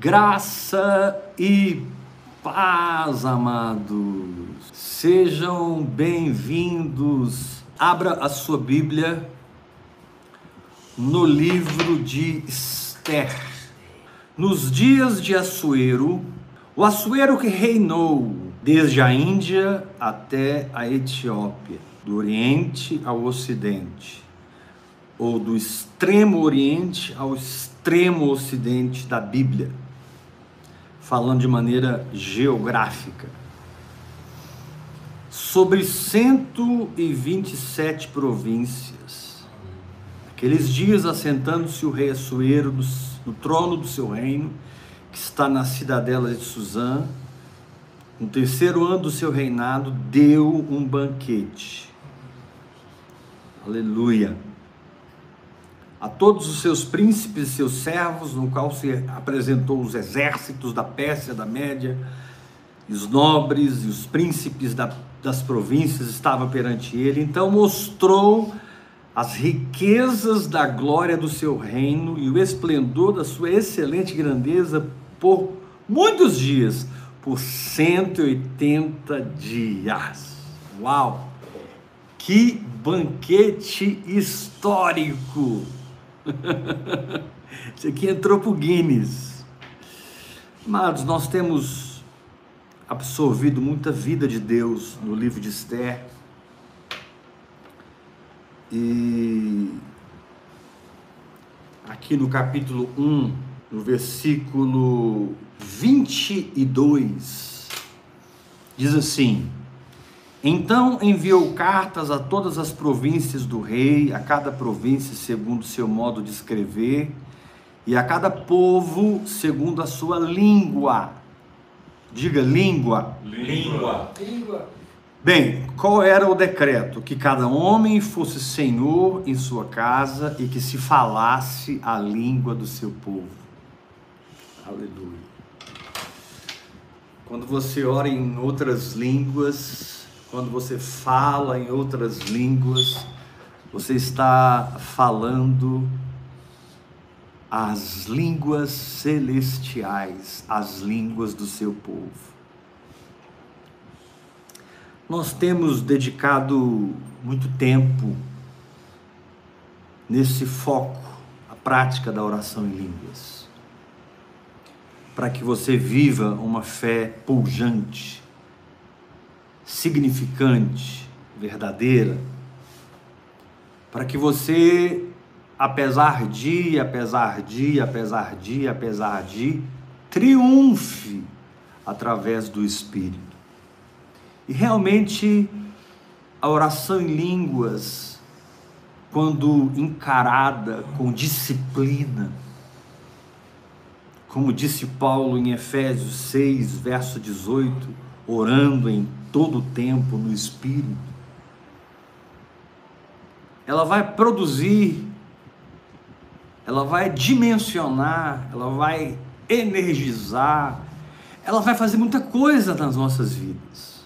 Graça e paz, amados. Sejam bem-vindos. Abra a sua Bíblia no livro de Esther. Nos dias de Assuero, o Assuero que reinou desde a Índia até a Etiópia, do Oriente ao Ocidente, ou do extremo Oriente ao extremo Ocidente da Bíblia falando de maneira geográfica, sobre 127 províncias. Aqueles dias, assentando-se o rei Assuero no trono do seu reino, que está na cidadela de Suzã, no terceiro ano do seu reinado, deu um banquete. Aleluia a todos os seus príncipes e seus servos, no qual se apresentou os exércitos da Pérsia, da Média, os nobres e os príncipes da, das províncias estavam perante ele. Então mostrou as riquezas da glória do seu reino e o esplendor da sua excelente grandeza por muitos dias, por 180 dias. Uau! Que banquete histórico! Isso aqui entrou para o Guinness. Amados, nós temos absorvido muita vida de Deus no livro de Esther. E aqui no capítulo 1, no versículo 22, diz assim: então enviou cartas a todas as províncias do rei, a cada província segundo seu modo de escrever, e a cada povo segundo a sua língua. Diga língua. Língua. Bem, qual era o decreto? Que cada homem fosse senhor em sua casa e que se falasse a língua do seu povo. Aleluia. Quando você ora em outras línguas, quando você fala em outras línguas, você está falando as línguas celestiais, as línguas do seu povo. Nós temos dedicado muito tempo nesse foco, a prática da oração em línguas, para que você viva uma fé pujante, significante, verdadeira, para que você, apesar de, apesar de, apesar de, apesar de, triunfe através do Espírito. E realmente a oração em línguas, quando encarada com disciplina, como disse Paulo em Efésios 6, verso 18, orando em todo o tempo no Espírito, ela vai produzir, ela vai dimensionar, ela vai energizar, ela vai fazer muita coisa nas nossas vidas.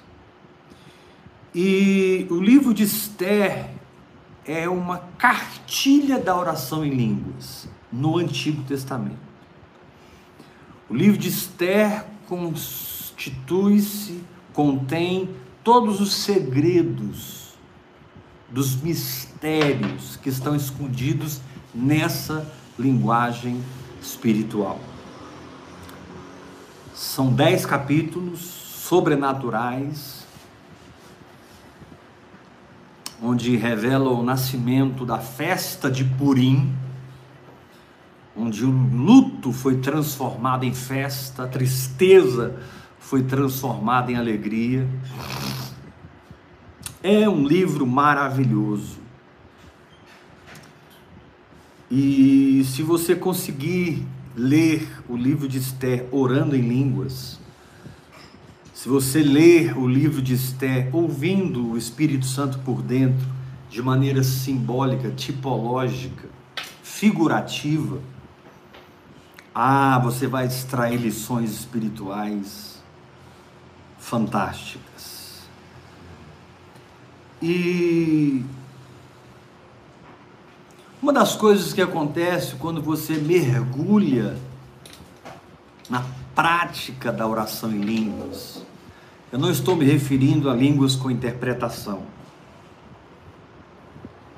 E o livro de Esther é uma cartilha da oração em línguas no Antigo Testamento. O livro de Esther constitui-se contém todos os segredos dos mistérios que estão escondidos nessa linguagem espiritual. São dez capítulos sobrenaturais, onde revela o nascimento da festa de Purim, onde o luto foi transformado em festa, a tristeza foi transformada em alegria. É um livro maravilhoso. E se você conseguir ler o livro de Esther orando em línguas, se você ler o livro de Esther ouvindo o Espírito Santo por dentro, de maneira simbólica, tipológica, figurativa, ah, você vai extrair lições espirituais fantásticas. E uma das coisas que acontece quando você mergulha na prática da oração em línguas. Eu não estou me referindo a línguas com interpretação.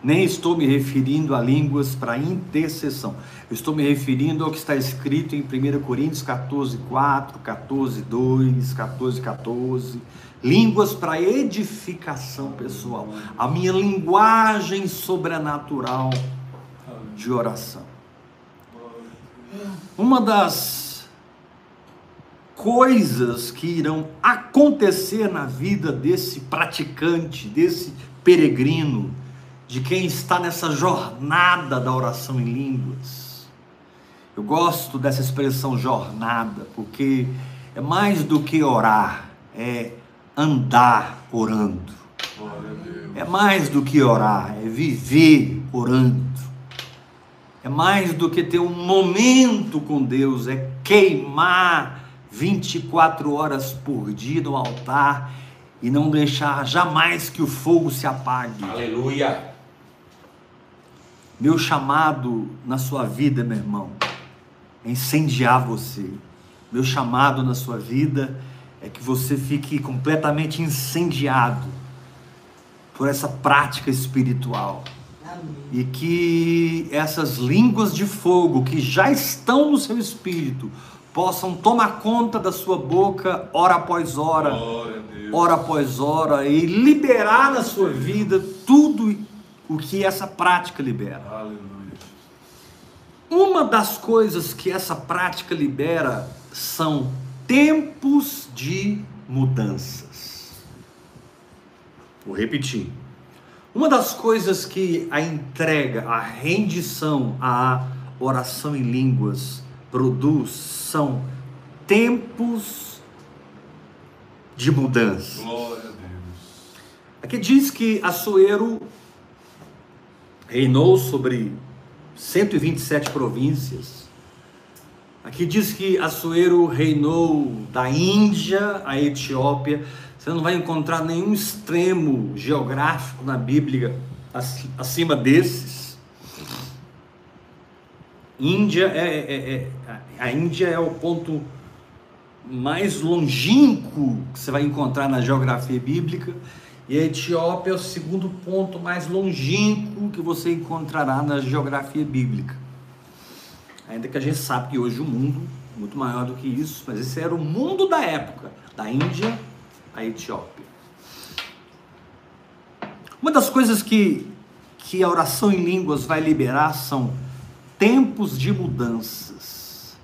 Nem estou me referindo a línguas para intercessão. Eu estou me referindo ao que está escrito em 1 Coríntios 14, 4, 14, 2, 14, 14. Línguas para edificação pessoal. A minha linguagem sobrenatural de oração. Uma das coisas que irão acontecer na vida desse praticante, desse peregrino, de quem está nessa jornada da oração em línguas. Eu gosto dessa expressão jornada, porque é mais do que orar, é andar orando. É mais do que orar, é viver orando. É mais do que ter um momento com Deus, é queimar 24 horas por dia no altar e não deixar jamais que o fogo se apague. Aleluia. Meu chamado na sua vida, meu irmão, é incendiar você. Meu chamado na sua vida é que você fique completamente incendiado por essa prática espiritual. E que essas línguas de fogo que já estão no seu espírito possam tomar conta da sua boca hora após hora, hora após hora, e liberar na sua vida tudo o que essa prática libera. Aleluia. Uma das coisas que essa prática libera são tempos de mudanças. Vou repetir. Uma das coisas que a entrega, a rendição, a oração em línguas produz são tempos de mudança. Glória a Deus. Aqui diz que Açoeiro reinou sobre 127 províncias. Aqui diz que Assuero reinou da Índia à Etiópia. Você não vai encontrar nenhum extremo geográfico na Bíblia acima desses. Índia é, é, é, a Índia é o ponto mais longínquo que você vai encontrar na geografia bíblica. E a Etiópia é o segundo ponto mais longínquo que você encontrará na geografia bíblica. Ainda que a gente sabe que hoje o mundo é muito maior do que isso, mas esse era o mundo da época, da Índia à Etiópia. Uma das coisas que, que a oração em línguas vai liberar são tempos de mudanças.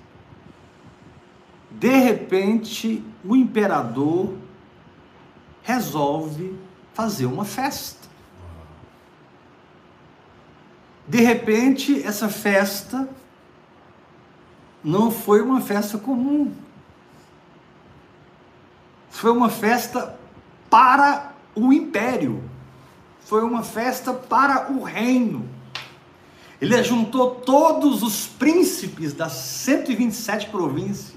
De repente, o imperador resolve fazer uma festa. De repente, essa festa não foi uma festa comum. Foi uma festa para o império. Foi uma festa para o reino. Ele juntou todos os príncipes das 127 províncias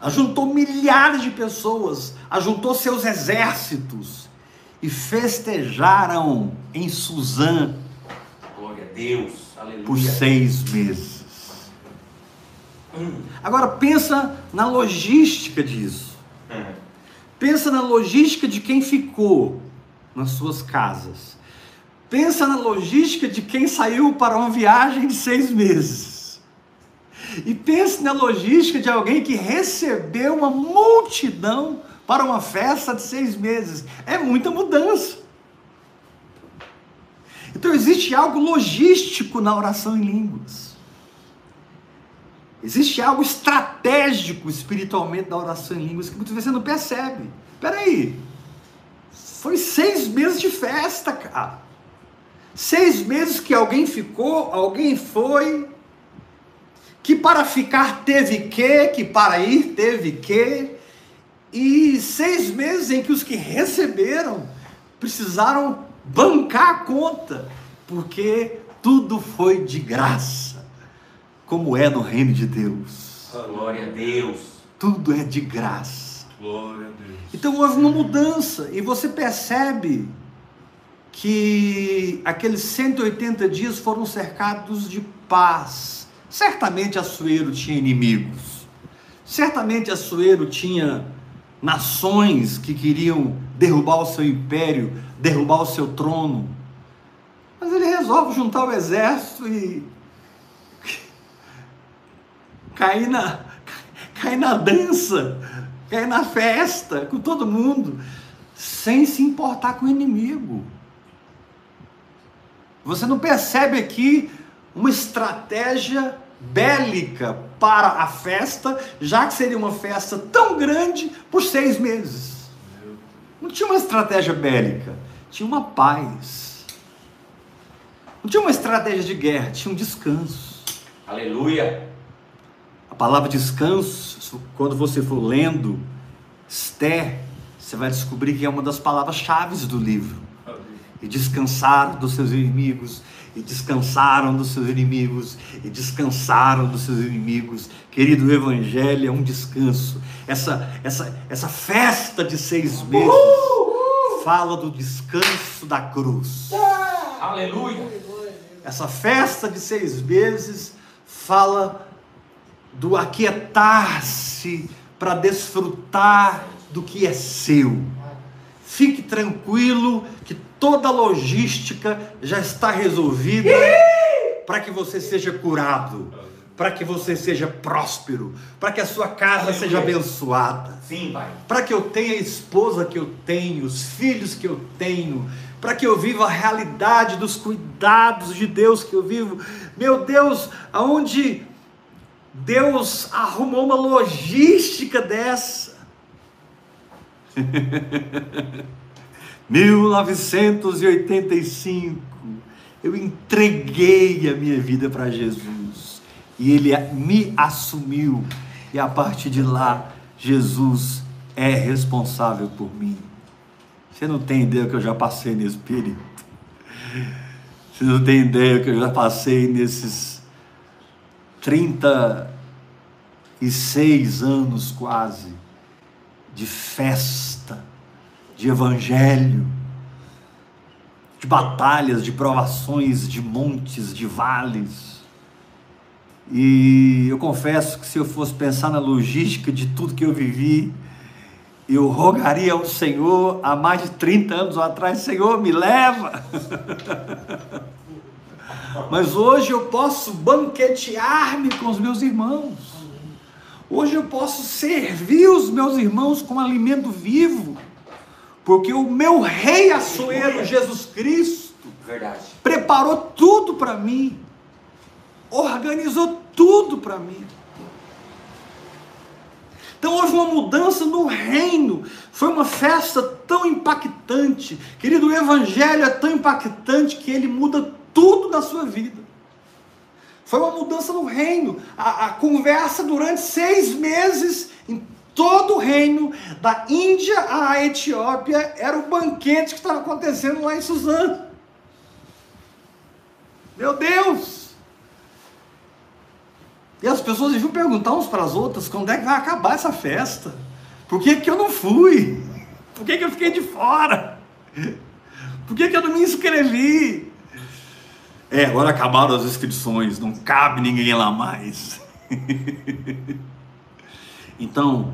ajuntou milhares de pessoas, ajuntou seus exércitos e festejaram em Suzã Glória a Deus. Aleluia. por seis meses. Agora pensa na logística disso. Hum. Pensa na logística de quem ficou nas suas casas. Pensa na logística de quem saiu para uma viagem de seis meses. E pense na logística de alguém que recebeu uma multidão para uma festa de seis meses. É muita mudança. Então existe algo logístico na oração em línguas. Existe algo estratégico espiritualmente na oração em línguas que muitas vezes você não percebe. Espera aí, foi seis meses de festa, cara. Seis meses que alguém ficou, alguém foi, que para ficar teve que, que para ir teve que, e seis meses em que os que receberam precisaram bancar a conta, porque tudo foi de graça, como é no reino de Deus. Glória a Deus. Tudo é de graça. Glória a Deus. Então houve uma mudança, e você percebe que aqueles 180 dias foram cercados de paz Certamente Assuero tinha inimigos. Certamente Assuero tinha nações que queriam derrubar o seu império, derrubar o seu trono. Mas ele resolve juntar o exército e cair na, cair na dança, cair na festa com todo mundo, sem se importar com o inimigo. Você não percebe aqui uma estratégia bélica para a festa, já que seria uma festa tão grande por seis meses. Não tinha uma estratégia bélica, tinha uma paz. Não tinha uma estratégia de guerra, tinha um descanso. Aleluia. A palavra descanso, quando você for lendo Esther, você vai descobrir que é uma das palavras-chave do livro. E descansar dos seus inimigos, e descansaram dos seus inimigos, e descansaram dos seus inimigos. Querido, o Evangelho é um descanso. Essa, essa, essa festa de seis meses fala do descanso da cruz. Aleluia. Essa festa de seis meses fala do aquietar-se para desfrutar do que é seu. Fique tranquilo que toda a logística já está resolvida para que você seja curado, para que você seja próspero, para que a sua casa Aleluia. seja abençoada, Sim, Pai. para que eu tenha a esposa que eu tenho, os filhos que eu tenho, para que eu viva a realidade dos cuidados de Deus que eu vivo. Meu Deus, aonde Deus arrumou uma logística dessa. 1985, eu entreguei a minha vida para Jesus e Ele me assumiu, e a partir de lá, Jesus é responsável por mim. Você não tem ideia que eu já passei nesse período. Você não tem ideia que eu já passei nesses 36 anos quase de festa, de evangelho, de batalhas, de provações, de montes, de vales. E eu confesso que se eu fosse pensar na logística de tudo que eu vivi, eu rogaria ao Senhor há mais de 30 anos atrás: Senhor, me leva. Mas hoje eu posso banquetear-me com os meus irmãos. Hoje eu posso servir os meus irmãos com alimento vivo. Porque o meu rei Açoeiro, Jesus Cristo, Verdade. preparou tudo para mim. Organizou tudo para mim. Então houve uma mudança no reino. Foi uma festa tão impactante. Querido, o evangelho é tão impactante que ele muda tudo na sua vida. Foi uma mudança no reino. A, a conversa durante seis meses em todo o reino, da Índia à Etiópia, era o banquete que estava acontecendo lá em Suzano. Meu Deus! E as pessoas deviam perguntar uns para as outras quando é que vai acabar essa festa. Por que, que eu não fui? Por que, que eu fiquei de fora? Por que, que eu não me inscrevi? É, agora acabaram as inscrições, não cabe ninguém lá mais. então,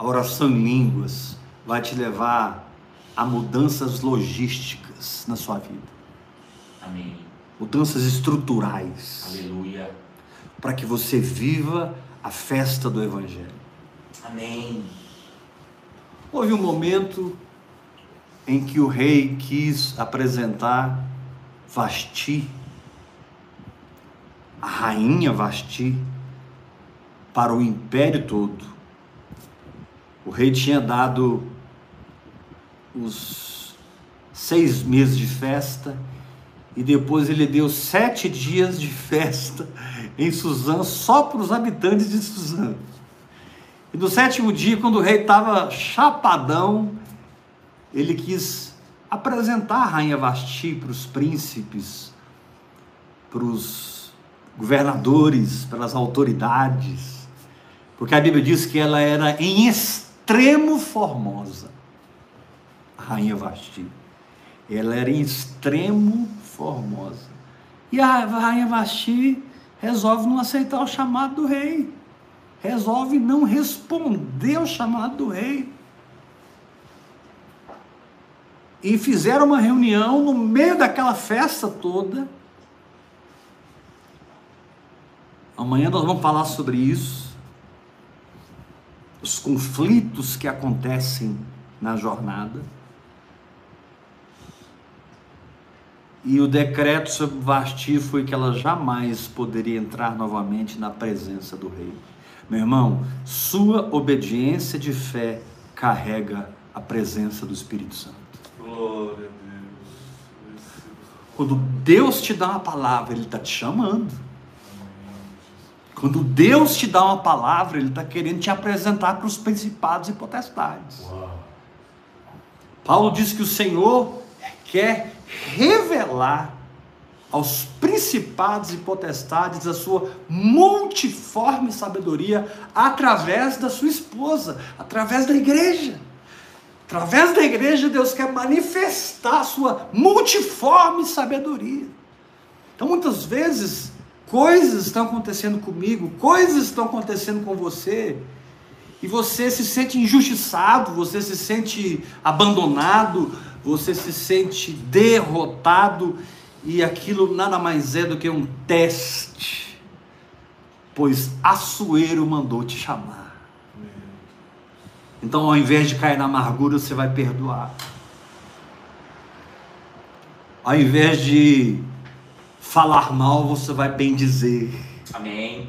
a oração em línguas vai te levar a mudanças logísticas na sua vida, Amém. mudanças estruturais, Aleluia. para que você viva a festa do Evangelho. Amém. Houve um momento em que o rei quis apresentar Vasti, a rainha Vasti, para o império todo. O rei tinha dado os seis meses de festa e depois ele deu sete dias de festa em Suzã só para os habitantes de Suzã. E no sétimo dia, quando o rei estava chapadão, ele quis apresentar a rainha Vasti para os príncipes, para os governadores, para as autoridades, porque a Bíblia diz que ela era em extremo formosa, a rainha Vasti. Ela era em extremo formosa. E a rainha Vasti resolve não aceitar o chamado do rei. resolve não responder ao chamado do rei. E fizeram uma reunião no meio daquela festa toda. Amanhã nós vamos falar sobre isso. Os conflitos que acontecem na jornada. E o decreto sobre Vasti foi que ela jamais poderia entrar novamente na presença do rei. Meu irmão, sua obediência de fé carrega a presença do Espírito Santo. Glória a Deus. Quando Deus te dá uma palavra, Ele está te chamando. Quando Deus te dá uma palavra, Ele está querendo te apresentar para os principados e potestades. Uau. Paulo diz que o Senhor quer revelar aos principados e potestades a sua multiforme sabedoria através da sua esposa, através da igreja. Através da igreja, Deus quer manifestar a sua multiforme sabedoria. Então, muitas vezes, coisas estão acontecendo comigo, coisas estão acontecendo com você, e você se sente injustiçado, você se sente abandonado, você se sente derrotado e aquilo nada mais é do que um teste, pois Assuero mandou te chamar. Então, ao invés de cair na amargura, você vai perdoar. Ao invés de falar mal, você vai bem dizer. Amém.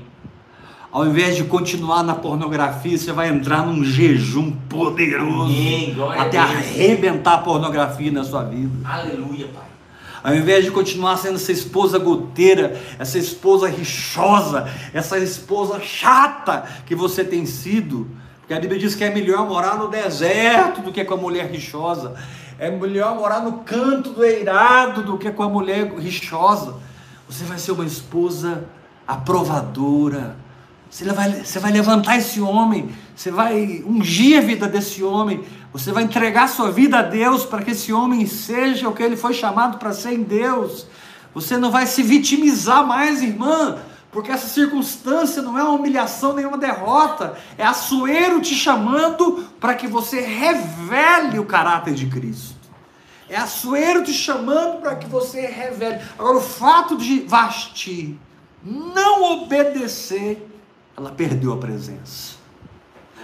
Ao invés de continuar na pornografia, você vai entrar num jejum poderoso Amém. até arrebentar a pornografia na sua vida. Aleluia, Pai. Ao invés de continuar sendo essa esposa goteira, essa esposa rixosa, essa esposa chata que você tem sido, porque a Bíblia diz que é melhor morar no deserto do que com a mulher rixosa, é melhor morar no canto do eirado do que com a mulher rixosa. Você vai ser uma esposa aprovadora, você vai, você vai levantar esse homem, você vai ungir a vida desse homem, você vai entregar sua vida a Deus para que esse homem seja o que ele foi chamado para ser em Deus. Você não vai se vitimizar mais, irmã, porque essa circunstância não é uma humilhação nem uma derrota, é Açoeiro te chamando para que você revele o caráter de Cristo. É Açoeiro te chamando para que você revele. Agora, o fato de Vasti não obedecer ela perdeu a presença.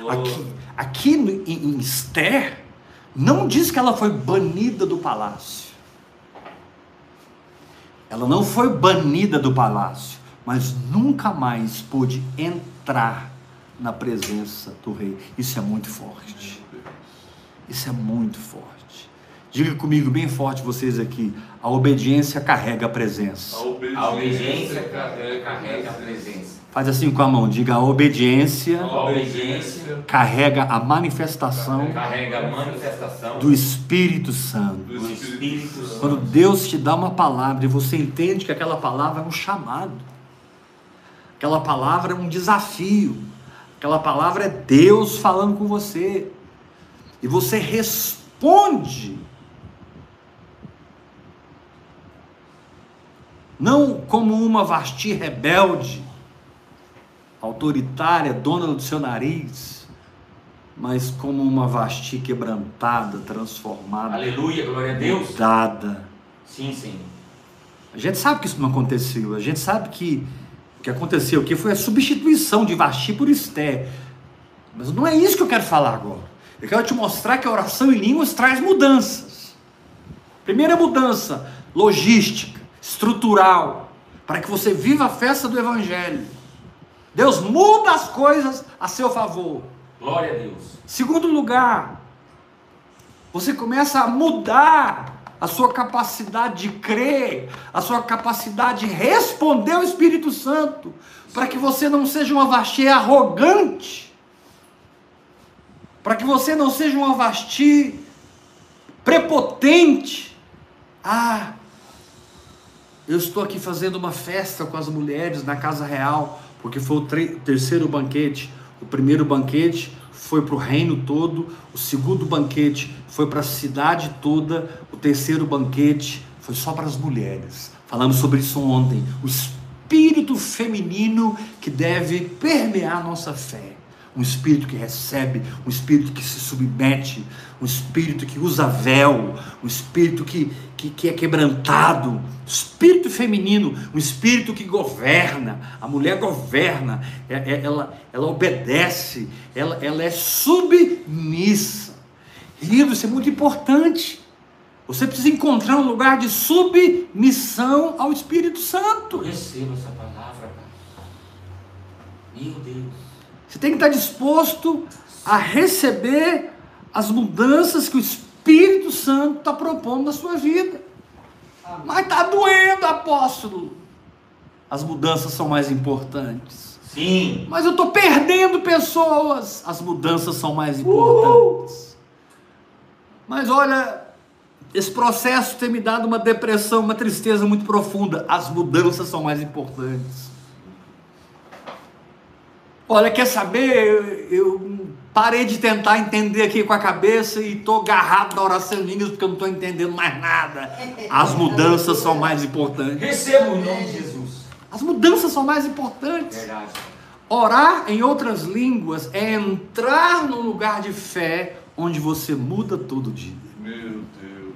Aqui, aqui em Esther, não diz que ela foi banida do palácio. Ela não foi banida do palácio, mas nunca mais pôde entrar na presença do rei. Isso é muito forte. Isso é muito forte. Diga comigo bem forte vocês aqui. A obediência carrega a presença. A obediência, a obediência carrega a presença. Faz assim com a mão, diga a obediência, a obediência carrega a manifestação, carrega a manifestação do Espírito Santo. Do Espírito Santo. Quando Deus te dá uma palavra e você entende que aquela palavra é um chamado, aquela palavra é um desafio, aquela palavra é Deus falando com você, e você responde não como uma vasti rebelde, autoritária, dona do seu nariz, mas como uma vasti quebrantada, transformada. Aleluia, glória a Deus. Mudada. Sim, sim. A gente sabe que isso não aconteceu. A gente sabe que o que aconteceu aqui foi a substituição de Vasti por Esté. Mas não é isso que eu quero falar agora. Eu quero te mostrar que a oração em línguas traz mudanças. Primeira mudança, logística, estrutural, para que você viva a festa do Evangelho. Deus muda as coisas a seu favor. Glória a Deus. Segundo lugar, você começa a mudar a sua capacidade de crer, a sua capacidade de responder ao Espírito Santo, para que você não seja uma vasti arrogante, para que você não seja uma vasti prepotente. Ah, eu estou aqui fazendo uma festa com as mulheres na casa real porque foi o terceiro banquete. O primeiro banquete foi para o reino todo, o segundo banquete foi para a cidade toda, o terceiro banquete foi só para as mulheres. Falamos sobre isso ontem. O espírito feminino que deve permear nossa fé. Um espírito que recebe, um espírito que se submete, um espírito que usa véu, um espírito que, que, que é quebrantado, espírito feminino, um espírito que governa, a mulher governa, é, é, ela, ela obedece, ela, ela é submissa. Querido, isso é muito importante. Você precisa encontrar um lugar de submissão ao Espírito Santo. Receba essa palavra. Meu Deus. Você tem que estar disposto a receber as mudanças que o Espírito Santo está propondo na sua vida. Mas está doendo, apóstolo. As mudanças são mais importantes. Sim. Mas eu estou perdendo pessoas. As mudanças são mais importantes. Mas olha, esse processo tem me dado uma depressão, uma tristeza muito profunda. As mudanças são mais importantes. Olha, quer saber? Eu, eu parei de tentar entender aqui com a cabeça e estou agarrado na oração em línguas porque eu não estou entendendo mais nada. As mudanças são mais importantes. Receba o nome de Jesus. As mudanças são mais importantes. Verdade. Orar em outras línguas é entrar num lugar de fé onde você muda todo dia. Meu Deus.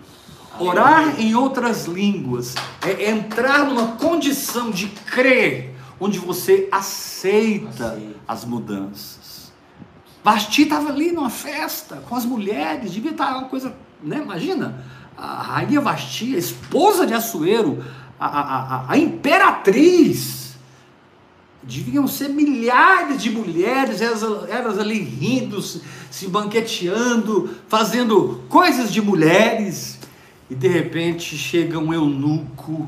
Orar em outras línguas é entrar numa condição de crer, onde você aceita Aceita. as mudanças. Vasti estava ali numa festa com as mulheres, devia estar uma coisa, né? Imagina, a rainha Vasti, a esposa de Assuero, a, a, a, a imperatriz, deviam ser milhares de mulheres, elas, elas ali rindo, se se banqueteando, fazendo coisas de mulheres, e de repente chega um eunuco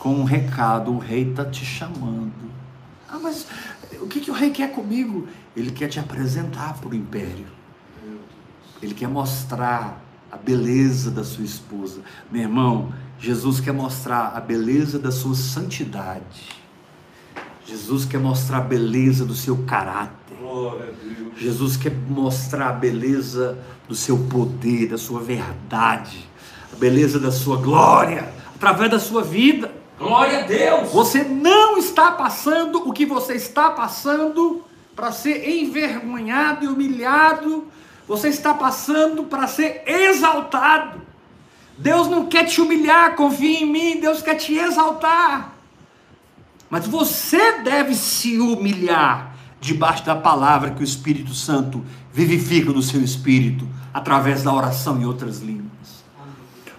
com um recado: o rei está te chamando. Ah, mas o que, que o rei quer comigo? Ele quer te apresentar para o império. Ele quer mostrar a beleza da sua esposa. Meu irmão, Jesus quer mostrar a beleza da sua santidade. Jesus quer mostrar a beleza do seu caráter. Jesus quer mostrar a beleza do seu poder, da sua verdade, a beleza da sua glória, através da sua vida. Glória a Deus. Você não está passando o que você está passando para ser envergonhado e humilhado. Você está passando para ser exaltado. Deus não quer te humilhar, confie em mim, Deus quer te exaltar. Mas você deve se humilhar debaixo da palavra que o Espírito Santo vivifica no seu espírito através da oração em outras línguas.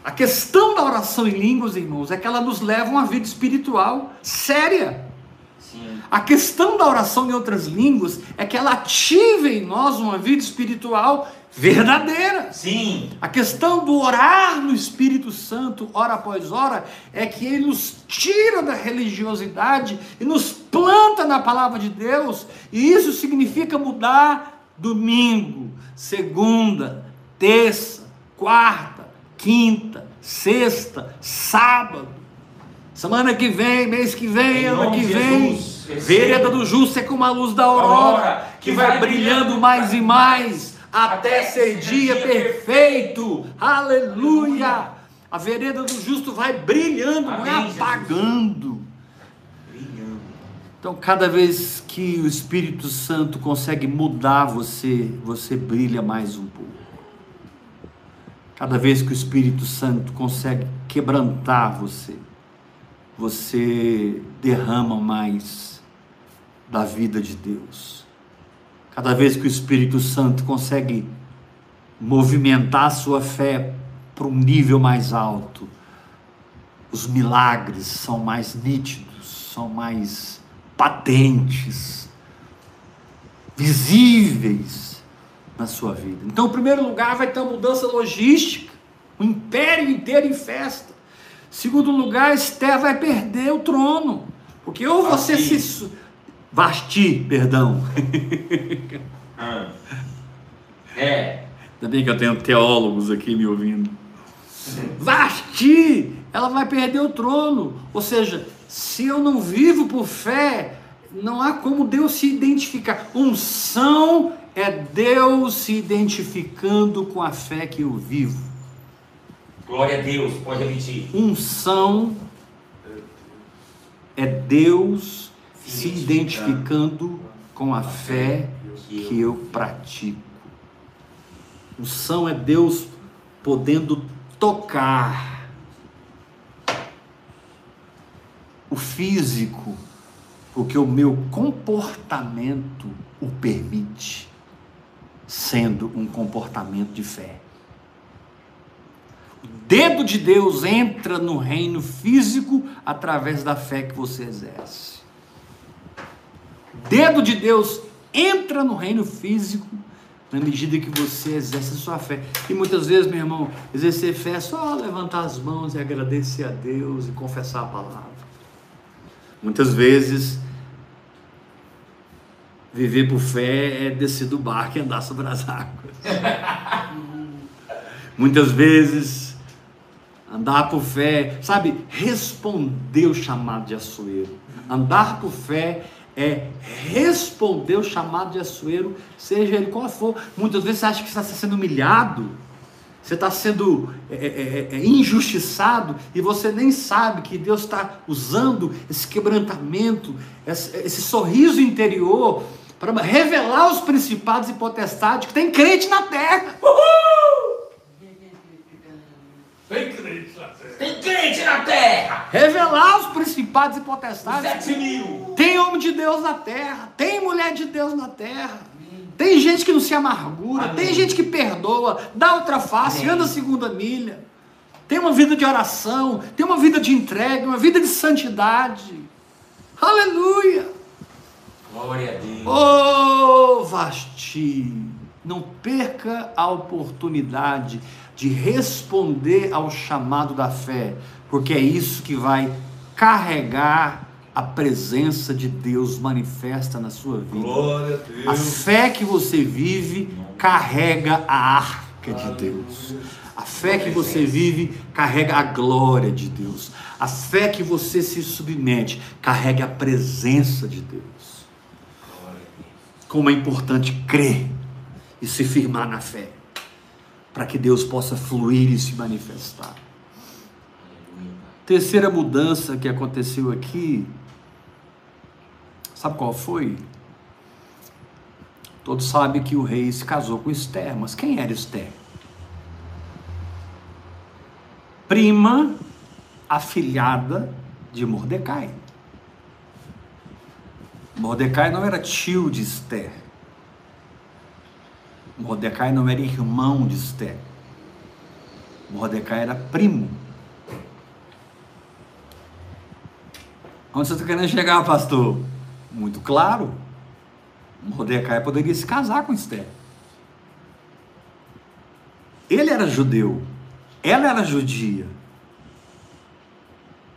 A questão da oração em línguas, irmãos, é que ela nos leva a uma vida espiritual séria. Sim. A questão da oração em outras línguas é que ela ativa em nós uma vida espiritual verdadeira. Sim. A questão do orar no Espírito Santo, hora após hora, é que ele nos tira da religiosidade e nos planta na palavra de Deus, e isso significa mudar domingo, segunda, terça, quarta, quinta, sexta, sábado. Semana que vem, mês que vem, Em ano que vem, Jesus, vereda do justo é como a luz da aurora, Aurora, que vai brilhando mais e mais, até ser dia perfeito. Aleluia! A vereda do justo vai brilhando, não é Amém, apagando. Brilhando. Então, cada vez que o Espírito Santo consegue mudar você, você brilha mais um pouco. Cada vez que o Espírito Santo consegue quebrantar você, você derrama mais da vida de Deus. Cada vez que o Espírito Santo consegue movimentar a sua fé para um nível mais alto, os milagres são mais nítidos, são mais patentes, visíveis na sua vida. Então, em primeiro lugar, vai ter uma mudança logística, o império inteiro em festa. Segundo lugar, Esther vai perder o trono, porque ou você Vasti. se Vasti, perdão. Ah. É. Ainda bem que eu tenho teólogos aqui me ouvindo. Vasti, ela vai perder o trono. Ou seja, se eu não vivo por fé, não há como Deus se identificar. Unção é Deus se identificando com a fé que eu vivo. Glória a Deus. Pode repetir. Unção é Deus se identificando com a fé que eu pratico. O são é Deus podendo tocar o físico, porque o meu comportamento o permite, sendo um comportamento de fé. O dedo de Deus entra no reino físico através da fé que você exerce. O dedo de Deus entra no reino físico na medida que você exerce a sua fé. E muitas vezes, meu irmão, exercer fé é só levantar as mãos e agradecer a Deus e confessar a palavra. Muitas vezes, viver por fé é descer do barco e andar sobre as águas. Muitas vezes, andar por fé, sabe, responder o chamado de Açoeiro. Andar por fé é responder o chamado de Açoeiro, seja ele qual for. Muitas vezes você acha que está sendo humilhado, você está sendo é, é, é, é, injustiçado e você nem sabe que Deus está usando esse quebrantamento, esse, esse sorriso interior para revelar os principados e potestades que tem crente na terra. Uhul! Tem crente na terra. Tem crente na terra. Revelar os principados e potestades. Sete mil. Tem homem de Deus na terra. Tem mulher de Deus na terra. Tem gente que não se amargura. Amém. Tem gente que perdoa. Dá outra face. Amém. Anda a segunda milha. Tem uma vida de oração. Tem uma vida de entrega. Uma vida de santidade. Aleluia. Glória a Deus. Oh, Vasti. Não perca a oportunidade de responder ao chamado da fé, porque é isso que vai carregar a presença de Deus manifesta na sua vida. Glória a Deus. A fé que você vive carrega a arca de Deus. A fé que você vive carrega a glória de Deus. A fé que você se submete carrega a presença de Deus. Como é importante crer e se firmar na fé para que Deus possa fluir e se manifestar. Terceira mudança que aconteceu aqui, sabe qual foi? Todos sabem que o rei se casou com Esther, mas quem era Esther? Prima afilhada de Mordecai. Mordecai não era tio de Esther. Mordecai não era irmão de Esther. Mordecai era primo. Onde você está querendo chegar, pastor? Muito claro. Mordecai poderia se casar com Esther. Ele era judeu, ela era judia.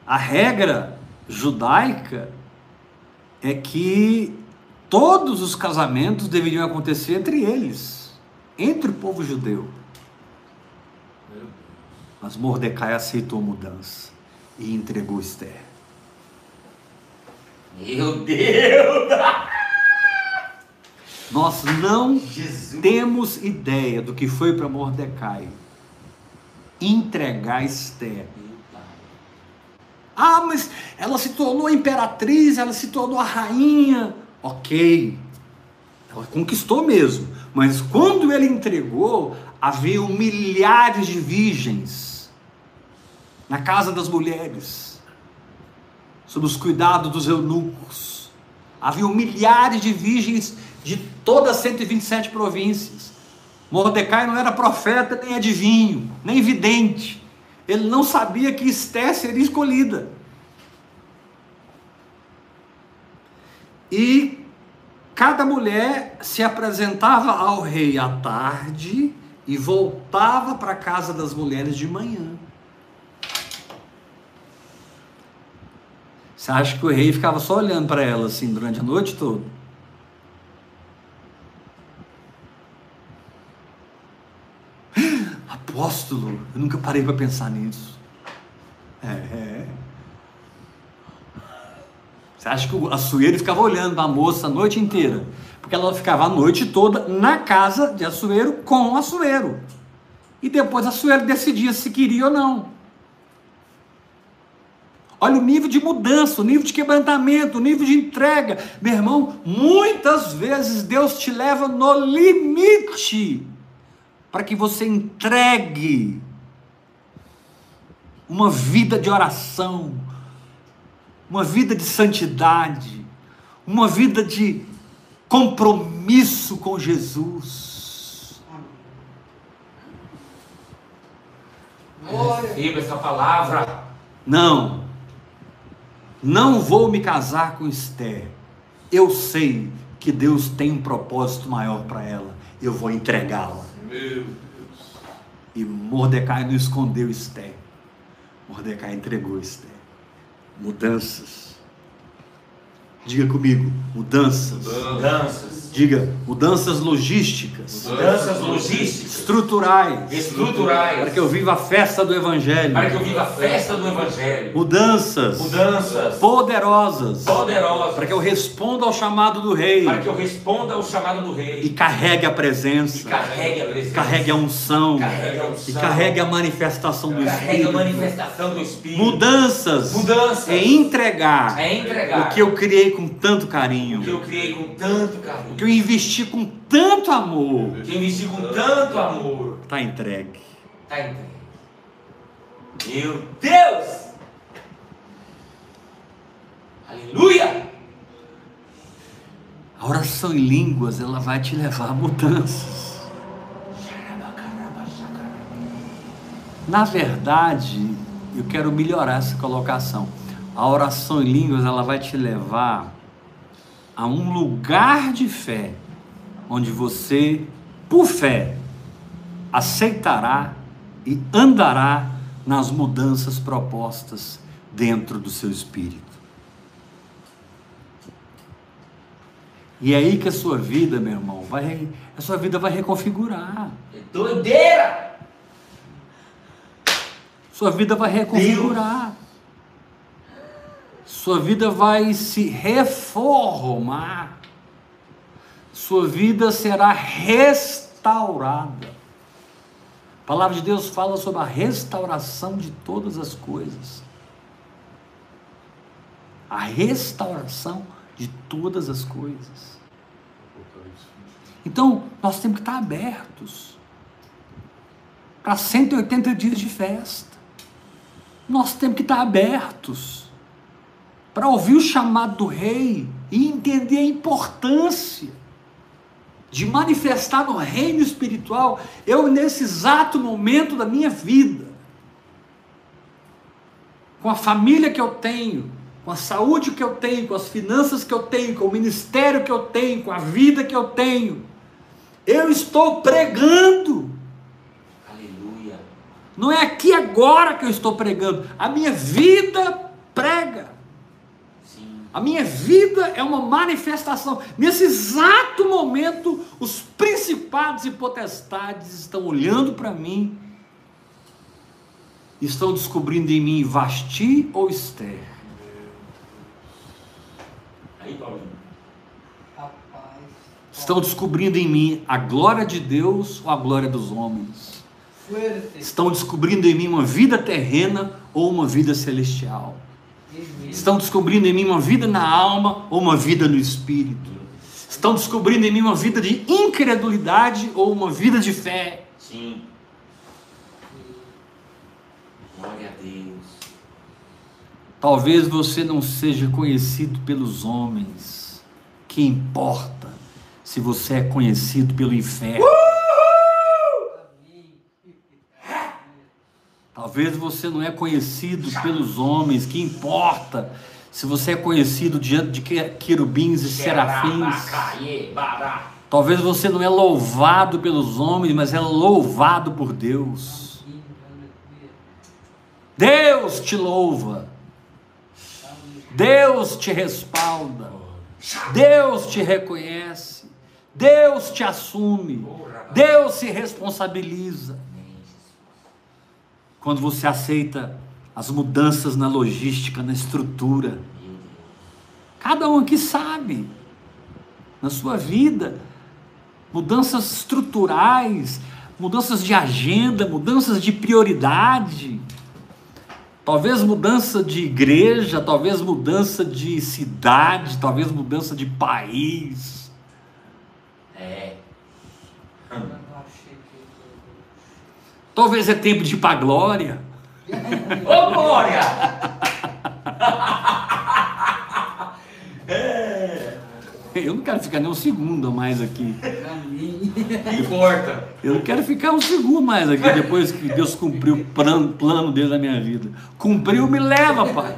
A regra judaica é que todos os casamentos deveriam acontecer entre eles entre o povo judeu. Mas Mordecai aceitou a mudança e entregou Esther. Meu Deus! Nós não Jesus. temos ideia do que foi para Mordecai entregar Esther. Ah, mas ela se tornou imperatriz, ela se tornou a rainha. Ok, ela conquistou mesmo. Mas quando ele entregou, havia milhares de virgens na casa das mulheres, sob os cuidados dos eunucos. Havia milhares de virgens de todas as 127 províncias. Mordecai não era profeta, nem adivinho, nem vidente. Ele não sabia que Esté seria escolhida. E Cada mulher se apresentava ao rei à tarde e voltava para a casa das mulheres de manhã. Você acha que o rei ficava só olhando para ela assim durante a noite toda? Apóstolo, eu nunca parei para pensar nisso. É, é. Você acha que o açoeiro ficava olhando para a moça a noite inteira? Porque ela ficava a noite toda na casa de açoeiro com o açoeiro. E depois a decidia se queria ou não. Olha o nível de mudança, o nível de quebrantamento, o nível de entrega. Meu irmão, muitas vezes Deus te leva no limite para que você entregue uma vida de oração, uma vida de santidade, uma vida de compromisso com Jesus. Receba essa palavra. Não, não vou me casar com Esther. Eu sei que Deus tem um propósito maior para ela. Eu vou entregá-la. Meu Deus. E Mordecai não escondeu Esther. Mordecai entregou Esther. Mudanças. Diga comigo, mudanças. Mudanças. Diga, mudanças logísticas, Mudanças logísticas. estruturais, Estruturais. para que eu viva a festa do Evangelho. Para que eu viva a festa do Evangelho. Mudanças Mudanças poderosas, poderosas. para que eu responda ao chamado do Rei Para que eu responda ao chamado do e Rei. carregue a E presença, carregue a presença. carregue a unção Carregue a e unção. carregue a manifestação do Carregue a Espírito. manifestação do Espírito. Mudanças Mudanças. em entregar É entregar. o que eu criei com tanto carinho, que eu criei com tanto o carinho. Que eu investi com tanto amor, Que eu investi com tanto amor. está entregue. Tá entregue. Meu Deus! Aleluia! A oração em línguas, ela vai te levar a mudanças. Na verdade, eu quero melhorar essa colocação. A oração em línguas, ela vai te levar a um lugar de fé, onde você, por fé, aceitará e andará nas mudanças propostas dentro do seu espírito. E é aí que a sua vida, meu irmão, vai, a sua vida vai reconfigurar. É doideira! Sua vida vai reconfigurar. Sua vida vai se reformar. Sua vida será restaurada. A palavra de Deus fala sobre a restauração de todas as coisas. A restauração de todas as coisas. Então, nós temos que estar abertos para 180 dias de festa. Nós temos que estar abertos para ouvir o chamado do rei e entender a importância de manifestar no reino espiritual, eu nesse exato momento da minha vida, com a família que eu tenho, com a saúde que eu tenho, com as finanças que eu tenho, com o ministério que eu tenho, com a vida que eu tenho, eu estou pregando. Aleluia! Não é aqui agora que eu estou pregando, a minha vida prega. A minha vida é uma manifestação. Nesse exato momento, os principados e potestades estão olhando para mim, estão descobrindo em mim Vasti ou Esther. Aí, Paulinho. Estão descobrindo em mim a glória de Deus ou a glória dos homens. Estão descobrindo em mim uma vida terrena ou uma vida celestial. Estão descobrindo em mim uma vida na alma ou uma vida no espírito. Estão descobrindo em mim uma vida de incredulidade ou uma vida de fé. Sim. Glória a Deus. Talvez você não seja conhecido pelos homens. Que importa se você é conhecido pelo inferno? Talvez você não é conhecido pelos homens. Que importa se você é conhecido diante de que- querubins e serafins? Talvez você não é louvado pelos homens, mas é louvado por Deus. Deus te louva. Deus te respalda. Deus te reconhece. Deus te assume. Deus se responsabiliza. Quando você aceita as mudanças na logística, na estrutura. Cada um aqui sabe, na sua vida, mudanças estruturais, mudanças de agenda, mudanças de prioridade. Talvez mudança de igreja, talvez mudança de cidade, talvez mudança de país. É. Talvez é tempo de ir para a glória. Ô, Glória! Eu não quero ficar nem um segundo a mais aqui. Não importa. Eu não quero ficar um segundo mais aqui depois que Deus cumpriu o plano, plano dele na minha vida. Cumpriu, me leva, Pai.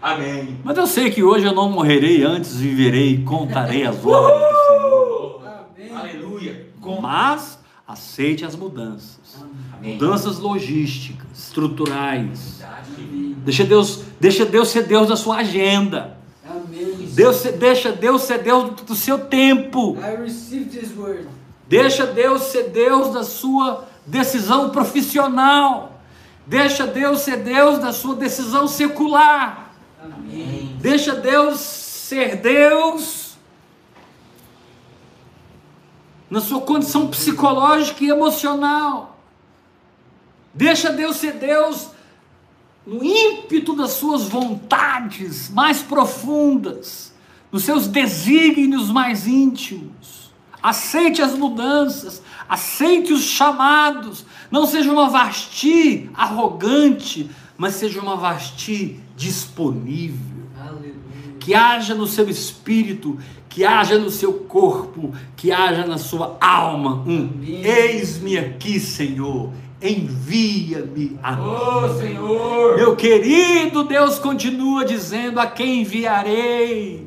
Amém. Mas eu sei que hoje eu não morrerei, antes viverei e contarei as obras do Senhor. Amém. Aleluia. Mas aceite as mudanças. Amém. Mudanças logísticas, estruturais. Deixa Deus, deixa Deus ser Deus da sua agenda. Amém. Deus, deixa Deus ser Deus do, seu tempo. I receive this word. Deixa Deus ser Deus da sua decisão profissional. Deixa Deus ser Deus da sua decisão secular. Amém. Deixa Deus ser Deus na sua condição psicológica e emocional. Deixa Deus ser Deus no ímpeto das suas vontades mais profundas, nos seus desígnios mais íntimos. Aceite as mudanças, aceite os chamados. Não seja uma vasti arrogante, mas seja uma vasti disponível. Que haja no seu espírito, que haja no seu corpo, que haja na sua alma um eis-me aqui, Senhor, envia-me a mim. Ô, Senhor. Meu querido Deus continua dizendo a quem enviarei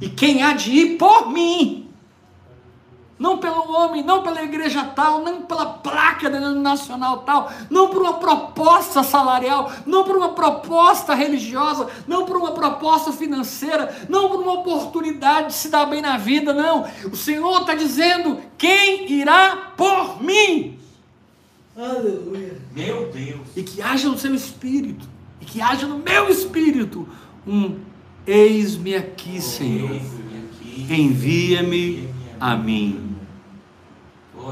e quem há de ir por mim. Não pelo homem, não pela igreja tal, não pela placa nacional tal, não por uma proposta salarial, não por uma proposta religiosa, não por uma proposta financeira, não por uma oportunidade de se dar bem na vida, não. O Senhor está dizendo: quem irá por mim? Aleluia. Meu Deus. e que haja no seu espírito, e que haja no meu espírito um eis-me aqui, Senhor, Eis-me aqui. envia-me a mim.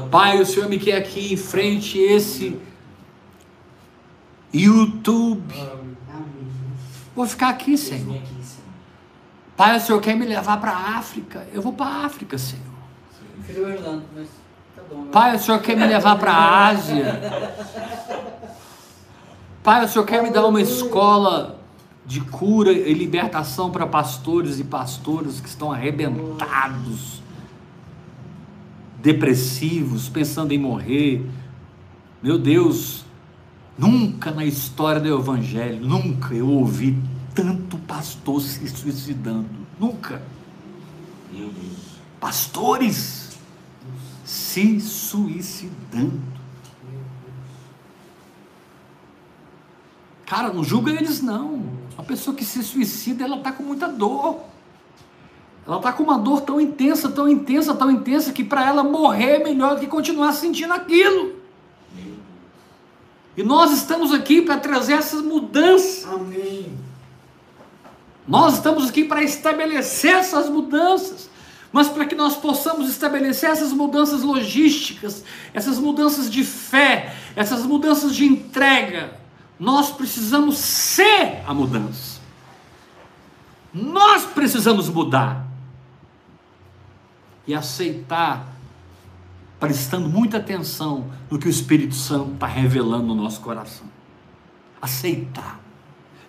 Pai, o Senhor me quer aqui em frente esse YouTube. Vou ficar aqui, Senhor. Pai, o Senhor quer me levar para a África. Eu vou para a África, Senhor. Tá bom. Pai, o Senhor quer me levar para a Ásia. Pai, o Senhor quer me dar uma escola de cura e libertação para pastores e pastoras que estão arrebentados, depressivos, pensando em morrer. Meu Deus, nunca na história do Evangelho, nunca eu ouvi tanto pastor se suicidando. Nunca. Meu Deus. Pastores se suicidando. Cara, não julga eles não. A pessoa que se suicida, ela está com muita dor. Ela está com uma dor tão intensa, tão intensa, tão intensa, que para ela morrer é melhor do que continuar sentindo aquilo. E nós estamos aqui para trazer essas mudanças. Amém. Nós estamos aqui para estabelecer essas mudanças, mas para que nós possamos estabelecer essas mudanças logísticas, essas mudanças de fé, essas mudanças de entrega, nós precisamos ser a mudança. Nós precisamos mudar e aceitar, prestando muita atenção no que o Espírito Santo está revelando no nosso coração. Aceitar.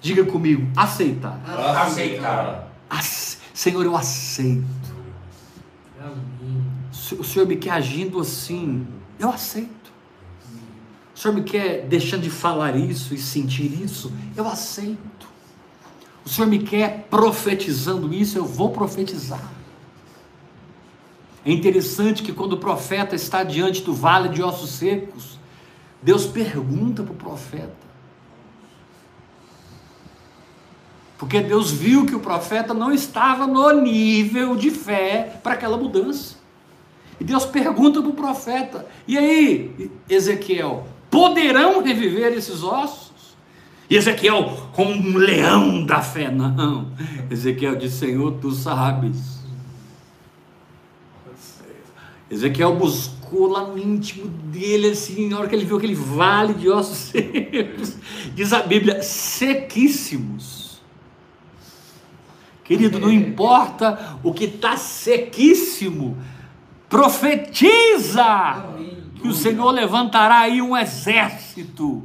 Diga comigo, aceitar. Aceitar. Ace- Senhor, eu aceito. O Senhor me quer agindo assim, eu aceito. O Senhor me quer deixando de falar isso e sentir isso, eu aceito. O Senhor me quer profetizando isso, eu vou profetizar. É interessante que quando o profeta está diante do vale de ossos secos, Deus pergunta para o profeta. Porque Deus viu que o profeta não estava no nível de fé para aquela mudança. E Deus pergunta para o profeta: e aí, Ezequiel, poderão reviver esses ossos? E Ezequiel, como um leão da fé, não. Ezequiel disse: Senhor, tu sabes. Ezequiel buscou lá no íntimo dele, assim, na hora que ele viu aquele vale de ossos secos, diz a Bíblia, sequíssimos. Querido, não importa o que está sequíssimo, profetiza que o Senhor levantará aí um exército,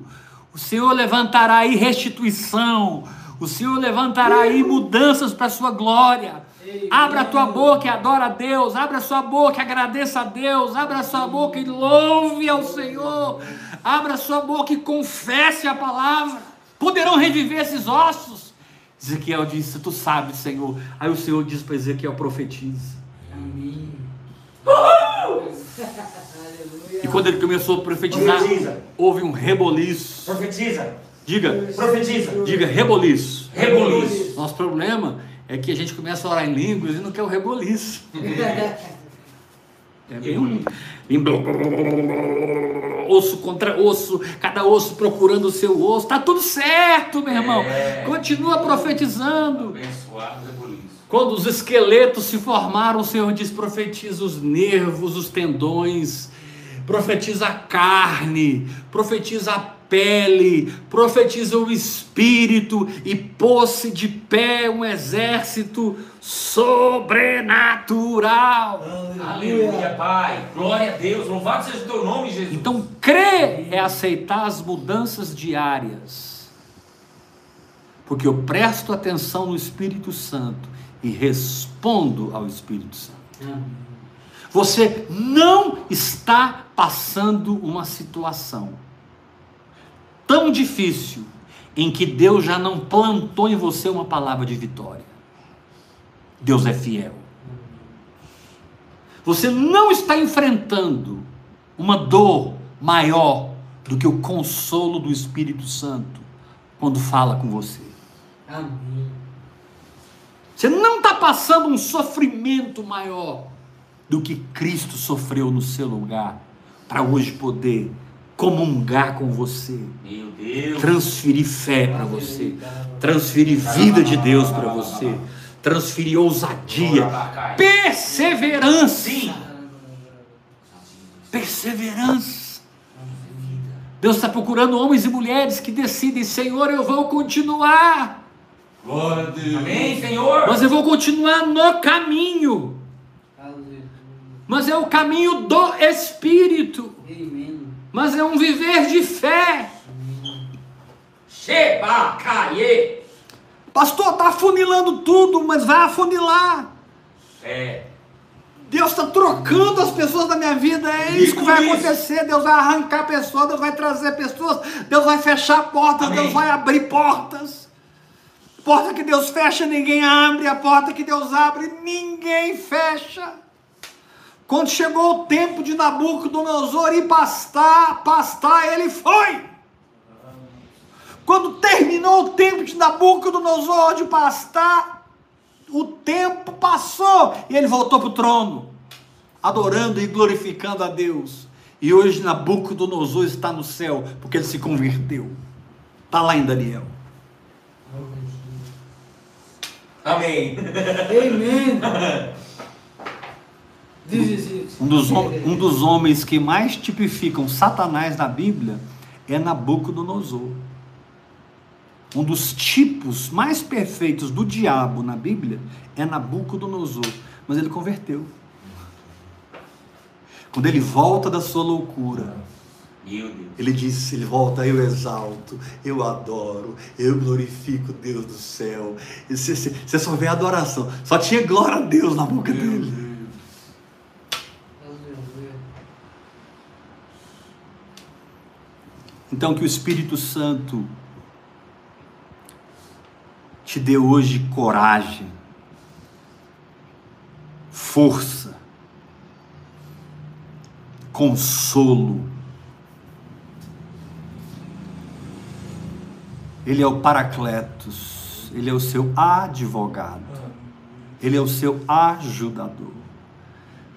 o Senhor levantará aí restituição, o Senhor levantará aí mudanças para a sua glória. Abra a tua boca e adora a Deus, abra a sua boca e agradeça a Deus, abra a sua boca e louve ao Senhor, abra a sua boca e confesse a palavra. Poderão reviver esses ossos. Ezequiel disse: Tu sabes, Senhor. Aí o Senhor diz para Ezequiel: profetiza. Amém. E quando ele começou a profetizar, Profetiza. houve um reboliço. Profetiza. Diga, Profetiza. diga reboliço. Reboliço. Nosso problema é que a gente começa a orar em línguas e não quer o reboliço. É bem um, bem osso contra osso, cada osso procurando o seu osso. Tá tudo certo, meu irmão. É. Continua profetizando. Abençoado reboliço. Quando os esqueletos se formaram, o Senhor diz: profetiza os nervos, os tendões, profetiza a carne, profetiza a pele, profetiza o espírito, e pôs-se de pé um exército sobrenatural. Aleluia, Pai. Glória a Deus. Louvado seja o teu nome, Jesus. Então, crer é aceitar as mudanças diárias, porque eu presto atenção no Espírito Santo e respondo ao Espírito Santo. Você não está passando uma situação tão difícil em que Deus já não plantou em você uma palavra de vitória. Deus é fiel. Você não está enfrentando uma dor maior do que o consolo do Espírito Santo quando fala com você. Amém. Você não está passando um sofrimento maior do que Cristo sofreu no seu lugar para hoje poder comungar com você, Meu Deus. transferir fé para você, transferir vida de Deus para você, transferir ousadia, perseverança, perseverança. Deus está procurando homens e mulheres que decidem, Senhor, eu vou continuar, Glória a Deus. Amém, Senhor. mas eu vou continuar no caminho. Mas é o caminho do Espírito, Amém. Mas é um viver de fé. Sheba, caie. Pastor, está afunilando tudo, mas vai afunilar. É. Deus está trocando as pessoas da minha vida, é isso que vai acontecer. Deus vai arrancar pessoas, Deus vai trazer pessoas, Deus vai fechar portas, Amém. Deus vai abrir portas. Porta que Deus fecha, ninguém abre, a porta que Deus abre, ninguém fecha. Quando chegou o tempo de Nabucodonosor ir pastar, pastar, ele foi. Quando terminou o tempo de Nabucodonosor de pastar, o tempo passou e ele voltou para o trono, adorando e glorificando a Deus. E hoje Nabucodonosor está no céu, porque ele se converteu. Está lá em Daniel. Amém. Amém. Um dos, um dos homens que mais tipificam Satanás na Bíblia é Nabucodonosor. Um dos tipos mais perfeitos do diabo na Bíblia é Nabucodonosor. Mas ele converteu. Quando ele volta da sua loucura, Meu Deus. ele diz, ele volta, eu exalto, eu adoro, eu glorifico Deus do céu. E Você, só vê adoração. Só tinha glória a Deus na boca dele. Aleluia. Então que o Espírito Santo te dê hoje coragem, força, consolo. Ele é o Paracletos, ele é o seu advogado, ele é o seu ajudador.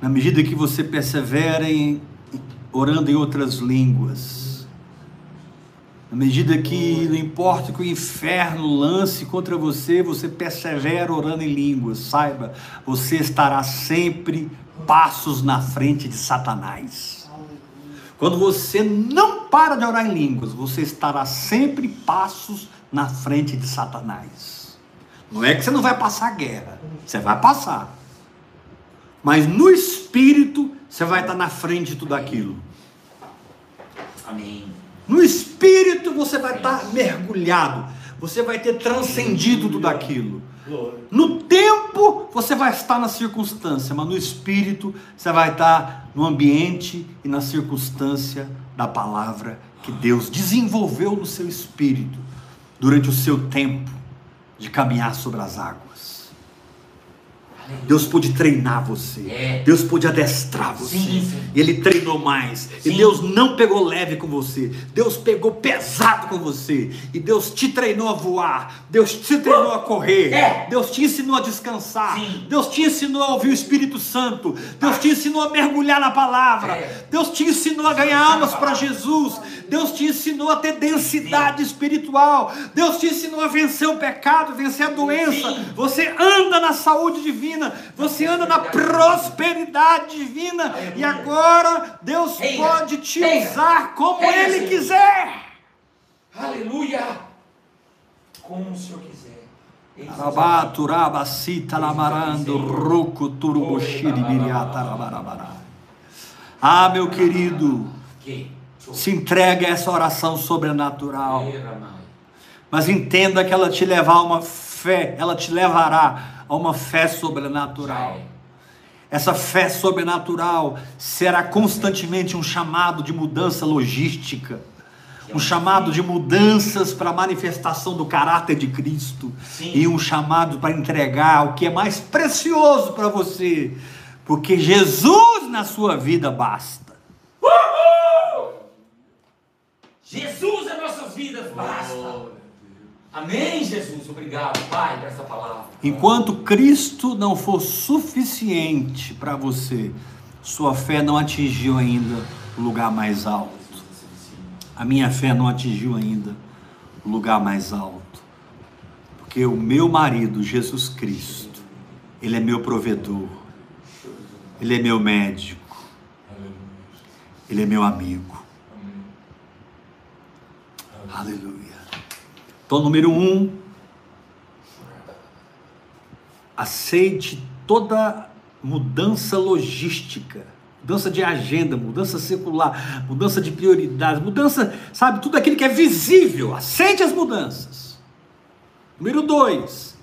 Na medida que você persevera em orando em outras línguas, À medida que não importa que o inferno lance contra você, você persevera orando em línguas. Saiba, você estará sempre passos na frente de Satanás. Quando você não para de orar em línguas, você estará sempre passos na frente de Satanás. Não é que você não vai passar guerra, você vai passar. Mas no espírito, você vai estar na frente de tudo aquilo. Amém. No espírito você vai estar mergulhado, você vai ter transcendido tudo aquilo. No tempo você vai estar na circunstância, mas no espírito você vai estar no ambiente e na circunstância da palavra que Deus desenvolveu no seu espírito durante o seu tempo de caminhar sobre as águas. Deus pôde treinar você. É. Deus pôde adestrar você. Sim, sim. E Ele treinou mais. E Sim. Deus não pegou leve com você. Deus pegou pesado com você. E Deus te treinou a voar. Deus te treinou a correr. É. Deus te ensinou a descansar. Deus te ensinou a ouvir o Espírito Santo. Deus te ensinou a mergulhar na palavra. É. Deus te ensinou a ganhar almas para Jesus. Deus te ensinou a ter densidade espiritual. Deus te ensinou a vencer o pecado, vencer a doença. Você anda na saúde divina. Você anda na prosperidade divina. E agora Deus pode te usar como Ele quiser. Aleluia. Como o Senhor quiser. Lamarando, ruco, biriata. Ah, meu querido, Que? Se entregue a essa oração sobrenatural. Mas entenda que ela te levar a uma fé, ela te levará a uma fé sobrenatural. Essa fé sobrenatural será constantemente um chamado de mudança logística, um chamado de mudanças para a manifestação do caráter de Cristo Sim. e um chamado para entregar o que é mais precioso para você, porque Jesus na sua vida basta. Jesus é nossas vidas, basta. Amém, Jesus. Obrigado, Pai, por essa palavra. Enquanto Cristo não for suficiente para você, sua fé não atingiu ainda o lugar mais alto. A minha fé não atingiu ainda o lugar mais alto. Porque o meu marido, Jesus Cristo, ele é meu provedor. Ele é meu médico. Ele é meu amigo. Aleluia. Então, número um, aceite toda mudança logística, mudança de agenda, mudança secular, mudança de prioridades, mudança, sabe, tudo aquilo que é visível. Aceite as mudanças. Número dois,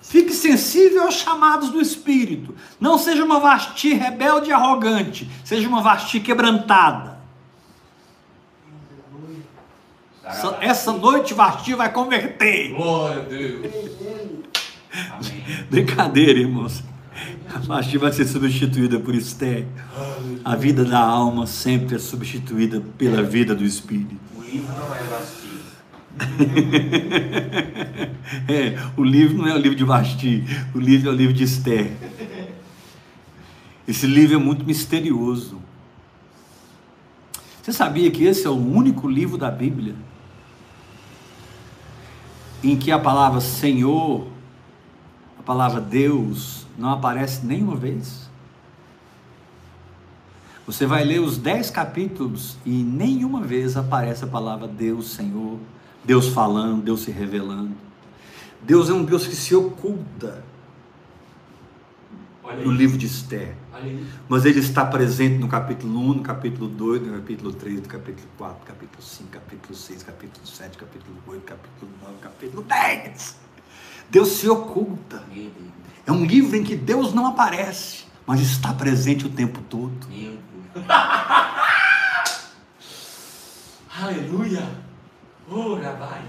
fique sensível aos chamados do Espírito. Não seja uma vasti rebelde e arrogante, seja uma vasti quebrantada. Essa- Essa noite Vasti vai converter. Glória a Deus. Amém. Brincadeira, irmãos. A Vasti vai ser substituída por Esther. A vida da alma sempre é substituída pela vida do Espírito. O livro não é vazio. É, o livro não é o livro de Vasti, o livro é o livro de Esther. Esse livro é muito misterioso. Você sabia que esse é o único livro da Bíblia em que a palavra Senhor, a palavra Deus, não aparece nenhuma vez? Você vai ler os dez capítulos e nenhuma vez aparece a palavra Deus, Senhor, Deus falando, Deus se revelando. Deus é um Deus que se oculta Olha no livro de Esther. Mas ele está presente no capítulo 1, no capítulo 2, no capítulo 3, no capítulo 4, capítulo 5, capítulo 6, capítulo 7, capítulo 8, capítulo 9, capítulo 10. Deus se oculta. É um livro em que Deus não aparece, mas está presente o tempo todo. Aleluia. Ora, vai.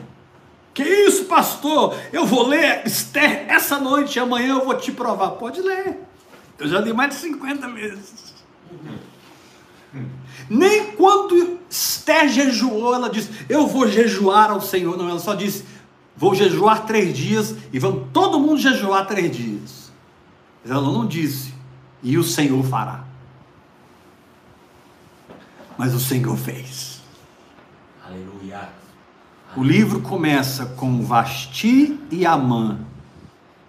Que isso, pastor? Eu vou ler Esther essa noite e amanhã eu vou te provar. Pode ler. Eu já li mais de 50 vezes. Nem quando Esther jejuou, ela disse: Eu vou jejuar ao Senhor. Não, ela só disse: Vou jejuar três dias e vamos todo mundo jejuar três dias. Mas ela não disse: E o Senhor fará. Mas o Senhor fez. Aleluia. O livro começa com Vasti e Amã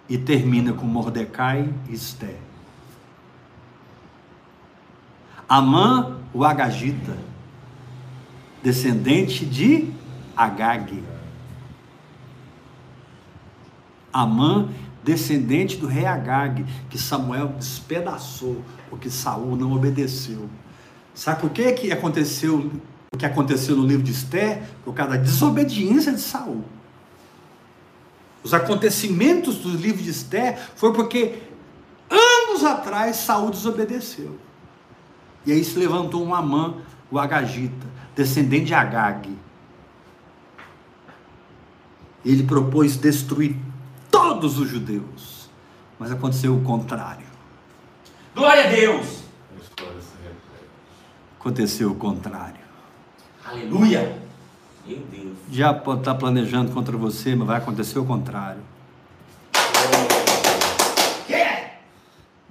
e termina com Mordecai e Esther. Amã, o Agagita, descendente de Agag. Amã, descendente do rei Agag, que Samuel despedaçou, porque Saul não obedeceu. Sabe por que, que aconteceu o que aconteceu no livro de Esther? Por causa da desobediência de Saul. Os acontecimentos do livro de Esther foi porque anos atrás Saul desobedeceu. E aí se levantou um Amã, o Agagita, descendente de Agag. Ele propôs destruir todos os judeus. Mas aconteceu o contrário. Glória a Deus. Aconteceu o contrário. Aleluia. Meu Deus. Já estar planejando contra você, mas vai acontecer o contrário. Yeah.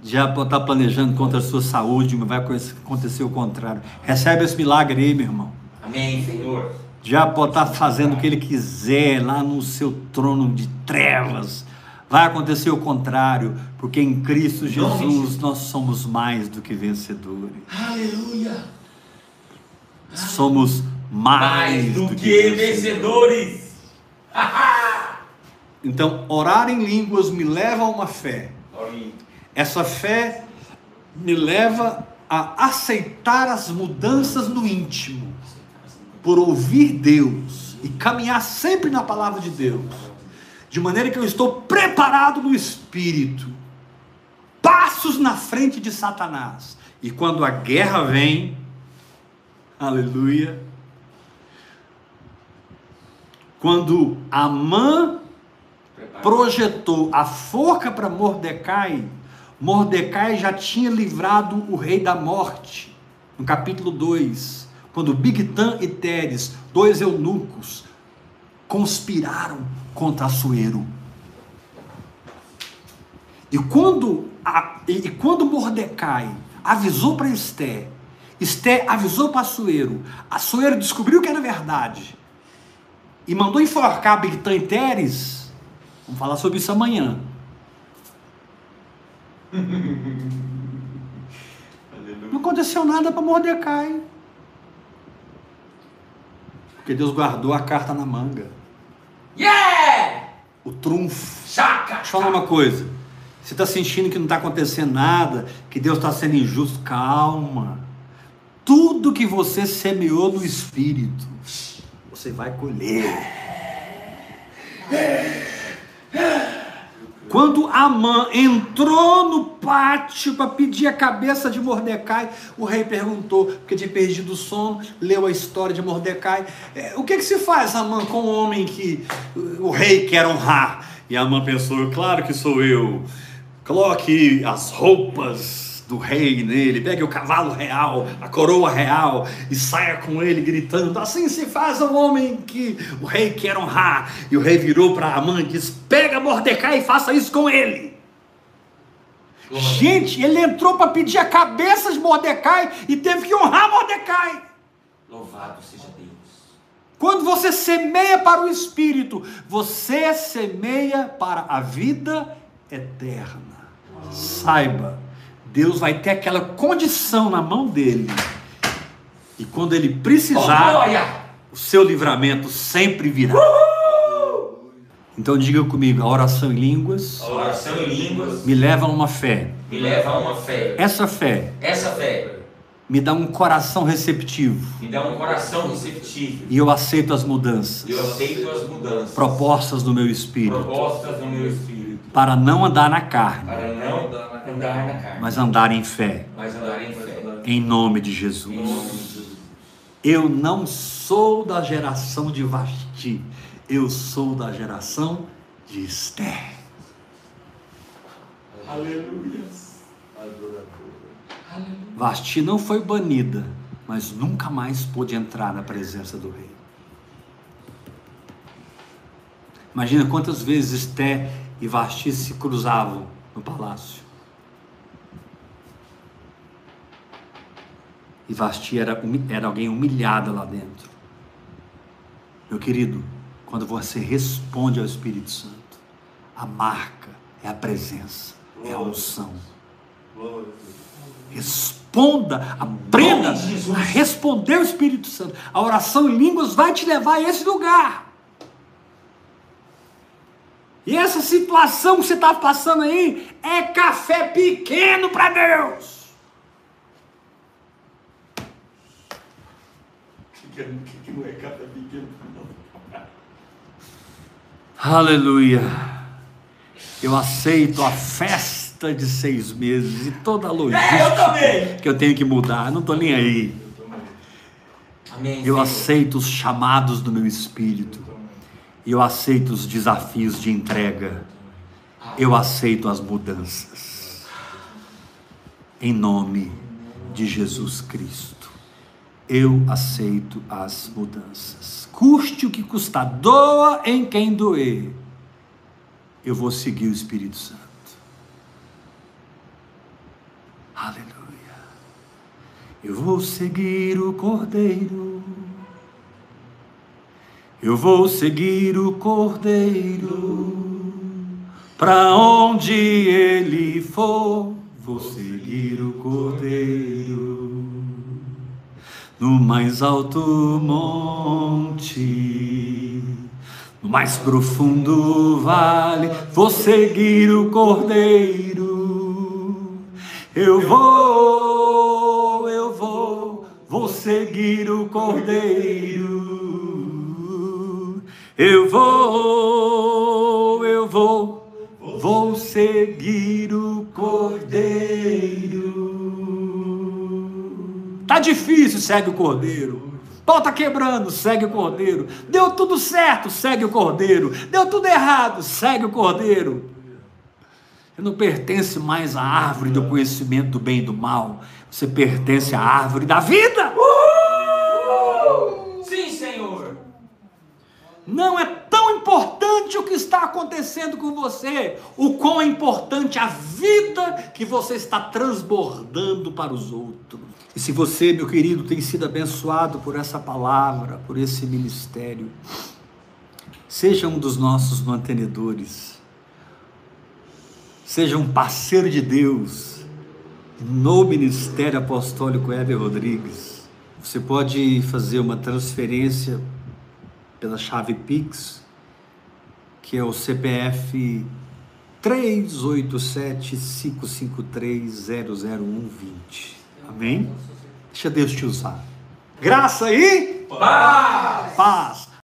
Já pode estar planejando contra a sua saúde, mas vai acontecer o contrário. Recebe esse milagre aí, meu irmão. Amém, Senhor. Já pode estar fazendo o que ele quiser lá no seu trono de trevas. Vai acontecer o contrário, porque em Cristo Jesus nós somos mais do que vencedores. Aleluia. Somos mais, Mais do que vencedores. Então, orar em línguas me leva a uma fé. Glória. Essa fé me leva a aceitar as mudanças no íntimo, por ouvir Deus e caminhar sempre na palavra de Deus, de maneira que eu estou preparado no espírito, passos na frente de Satanás. E quando a guerra vem, aleluia, quando Amã projetou a forca para Mordecai, Mordecai já tinha livrado o rei da morte. No capítulo 2, quando Bigtan e Teres, dois eunucos, conspiraram contra Assuero. E quando, a- e, quando Mordecai avisou para Esther, Esther avisou para Assuero, Assuero descobriu que era verdade e mandou enforcar Bigtan e Teres. Vamos falar sobre isso amanhã. Não aconteceu nada para Mordecai. Porque Deus guardou a carta na manga. Yeah! O trunfo. Chaca. Deixa eu falar uma coisa. Você está sentindo que não está acontecendo nada, que Deus está sendo injusto, calma. Tudo que você semeou no Espírito, você vai colher. Quando Amã entrou no pátio para pedir a cabeça de Mordecai, o rei perguntou, porque tinha perdido o sono, leu a história de Mordecai. "É, o que, que se faz, Amã, com um homem que o rei quer honrar? E Amã pensou, claro que sou eu. Coloque as roupas do rei nele, pegue o cavalo real, a coroa real e saia com ele gritando: Assim se faz ao homem que o rei quer honrar. E o rei virou para Amã e disse: Pega Mordecai e faça isso com ele. Gente, ele entrou para pedir a cabeça de Mordecai e teve que honrar Mordecai. Louvado seja Deus. Quando você semeia para o espírito, você semeia para a vida eterna. Saiba, Deus vai ter aquela condição na mão dele. E quando ele Oh, precisar, glória. o seu livramento sempre virá. Então diga comigo, a oração em línguas A oração em línguas me leva a uma fé. me leva a uma fé. Essa fé Essa fé me dá um coração receptivo me dá um coração receptivo. e eu aceito as mudanças eu aceito as mudanças propostas no meu espírito propostas meu espírito. para não andar na carne, Para não andar na carne, mas andar em fé, mas andar em fé. em nome de Em Jesus. nome de Jesus. Eu não sou da geração de Vasti, eu sou da geração de Esther. Aleluia. Vasti não foi banida, mas nunca mais pôde entrar na presença do rei. Imagina quantas vezes Esther e Vasti se cruzavam no palácio. E Vasti era, era alguém humilhada lá dentro. Meu querido, quando você responde ao Espírito Santo. A marca é a presença, é a unção. Responda, aprenda a responder ao Espírito Santo. A oração em línguas vai te levar a esse lugar. E essa situação que você está passando aí é café pequeno para Deus. Que não é pequeno, Aleluia. Eu aceito a festa de seis meses e toda a É, eu logística que eu tenho que mudar. Não estou nem aí. Amém. Eu Senhor. aceito os chamados do meu espírito. Eu aceito os desafios de entrega. Eu aceito as mudanças. Em nome de Jesus Cristo. Eu aceito as mudanças. Custe o que custar, doa em quem doer. Eu vou seguir o Espírito Santo. Aleluia. Eu vou seguir o Cordeiro. Eu vou seguir o Cordeiro. Para onde ele for, vou seguir o Cordeiro. No mais alto monte, no mais profundo vale, vou seguir o Cordeiro. Eu vou, eu vou, vou seguir o Cordeiro. Eu vou, eu vou, vou seguir o Cordeiro. Tá difícil, segue o Cordeiro. Pau tá quebrando, segue o Cordeiro. Deu tudo certo, segue o Cordeiro. Deu tudo errado, segue o Cordeiro. Você não pertence mais à árvore do conhecimento do bem e do mal. Você pertence à árvore da vida. Sim, Senhor. Não é tão importante o que está acontecendo com você, o quão é importante a vida que você está transbordando para os outros. E se você, meu querido, tem sido abençoado por essa palavra, por esse ministério, seja um dos nossos mantenedores, seja um parceiro de Deus no Ministério Apostólico Heber Rodrigues. Você pode fazer uma transferência pela chave Pix, que é o CPF 387-553-00120. Amém? Deixa Deus te usar. Graça e Paz. paz.